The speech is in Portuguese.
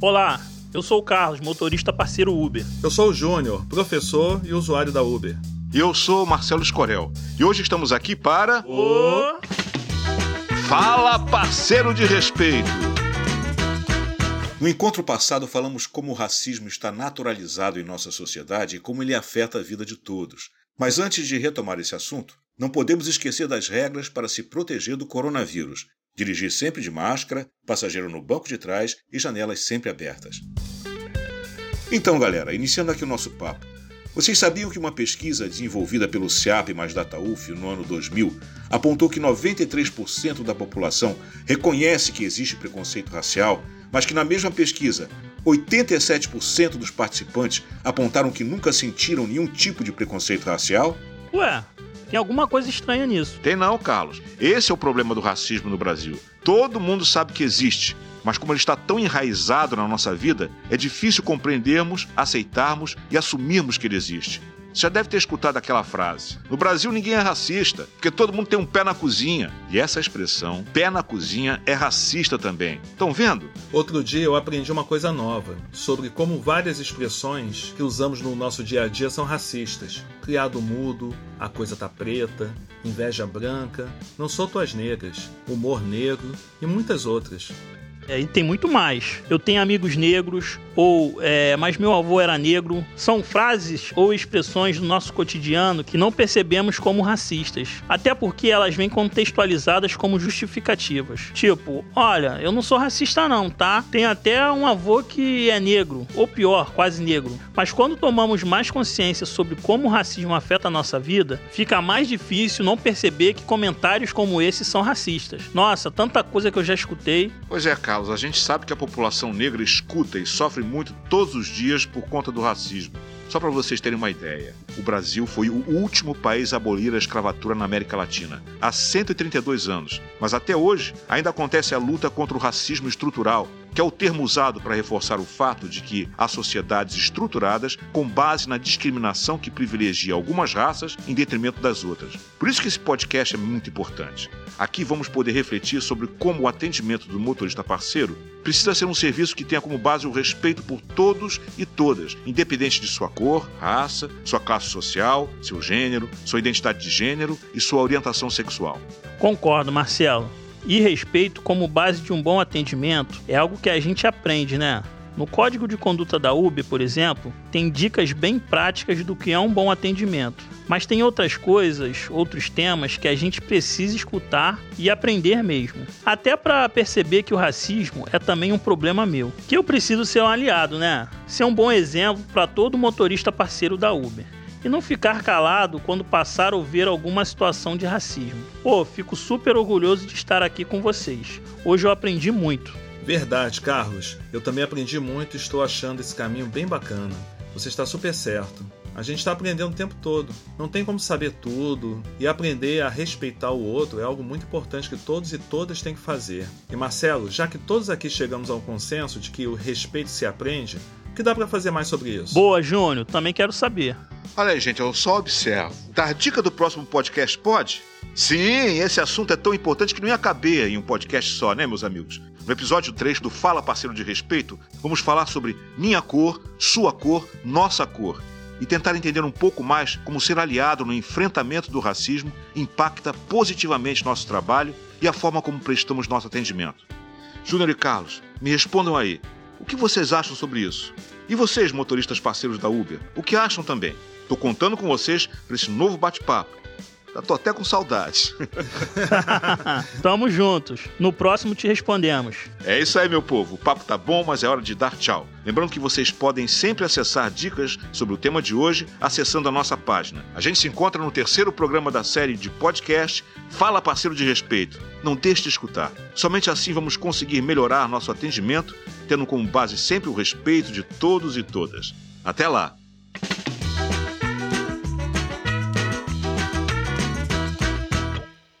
Olá, eu sou o Carlos, motorista parceiro Uber. Eu sou o Júnior, professor e usuário da Uber. E eu sou o Marcelo Escorel. E hoje estamos aqui para. O... Fala Parceiro de Respeito! No encontro passado, falamos como o racismo está naturalizado em nossa sociedade e como ele afeta a vida de todos. Mas antes de retomar esse assunto, não podemos esquecer das regras para se proteger do coronavírus. Dirigir sempre de máscara, passageiro no banco de trás e janelas sempre abertas. Então, galera, iniciando aqui o nosso papo. Vocês sabiam que uma pesquisa desenvolvida pelo CIAP mais DataUF no ano 2000 apontou que 93% da população reconhece que existe preconceito racial, mas que na mesma pesquisa 87% dos participantes apontaram que nunca sentiram nenhum tipo de preconceito racial? Ué, tem alguma coisa estranha nisso. Tem não, Carlos. Esse é o problema do racismo no Brasil. Todo mundo sabe que existe, mas como ele está tão enraizado na nossa vida, é difícil compreendermos, aceitarmos e assumirmos que ele existe. Você já deve ter escutado aquela frase. No Brasil ninguém é racista, porque todo mundo tem um pé na cozinha. E essa expressão, pé na cozinha, é racista também. Estão vendo? Outro dia eu aprendi uma coisa nova sobre como várias expressões que usamos no nosso dia a dia são racistas. Criado mudo, a coisa tá preta, inveja branca, não sou tuas negras, humor negro e muitas outras. É, e tem muito mais. Eu tenho amigos negros, ou é, mas meu avô era negro. São frases ou expressões do nosso cotidiano que não percebemos como racistas. Até porque elas vêm contextualizadas como justificativas. Tipo, olha, eu não sou racista não, tá? Tem até um avô que é negro, ou pior, quase negro. Mas quando tomamos mais consciência sobre como o racismo afeta a nossa vida, fica mais difícil não perceber que comentários como esse são racistas. Nossa, tanta coisa que eu já escutei. Pois é, cara. Carlos, a gente sabe que a população negra escuta e sofre muito todos os dias por conta do racismo. Só para vocês terem uma ideia, o Brasil foi o último país a abolir a escravatura na América Latina, há 132 anos. Mas até hoje ainda acontece a luta contra o racismo estrutural, que é o termo usado para reforçar o fato de que há sociedades estruturadas com base na discriminação que privilegia algumas raças em detrimento das outras. Por isso que esse podcast é muito importante. Aqui vamos poder refletir sobre como o atendimento do motorista parceiro precisa ser um serviço que tenha como base o respeito por todos e todas, independente de sua cor, raça, sua classe social, seu gênero, sua identidade de gênero e sua orientação sexual. Concordo, Marcelo. E respeito como base de um bom atendimento é algo que a gente aprende, né? No código de conduta da UB, por exemplo, tem dicas bem práticas do que é um bom atendimento. Mas tem outras coisas, outros temas que a gente precisa escutar e aprender mesmo. Até para perceber que o racismo é também um problema meu. Que eu preciso ser um aliado, né? Ser um bom exemplo para todo motorista parceiro da Uber e não ficar calado quando passar ou ver alguma situação de racismo. Pô, fico super orgulhoso de estar aqui com vocês. Hoje eu aprendi muito. Verdade, Carlos. Eu também aprendi muito e estou achando esse caminho bem bacana. Você está super certo. A gente está aprendendo o tempo todo. Não tem como saber tudo. E aprender a respeitar o outro é algo muito importante que todos e todas têm que fazer. E Marcelo, já que todos aqui chegamos ao consenso de que o respeito se aprende, que dá para fazer mais sobre isso? Boa, Júnior. Também quero saber. Olha aí, gente, eu só observo. Dar dica do próximo podcast pode? Sim, esse assunto é tão importante que não ia caber em um podcast só, né, meus amigos? No episódio 3 do Fala Parceiro de Respeito, vamos falar sobre minha cor, sua cor, nossa cor e tentar entender um pouco mais como ser aliado no enfrentamento do racismo impacta positivamente nosso trabalho e a forma como prestamos nosso atendimento. Júnior e Carlos, me respondam aí. O que vocês acham sobre isso? E vocês, motoristas parceiros da Uber, o que acham também? Tô contando com vocês para esse novo bate-papo. Já tô até com saudades. Tamo juntos. No próximo te respondemos. É isso aí, meu povo. O papo tá bom, mas é hora de dar tchau. Lembrando que vocês podem sempre acessar dicas sobre o tema de hoje acessando a nossa página. A gente se encontra no terceiro programa da série de podcast Fala Parceiro de Respeito. Não deixe de escutar. Somente assim vamos conseguir melhorar nosso atendimento, tendo como base sempre o respeito de todos e todas. Até lá!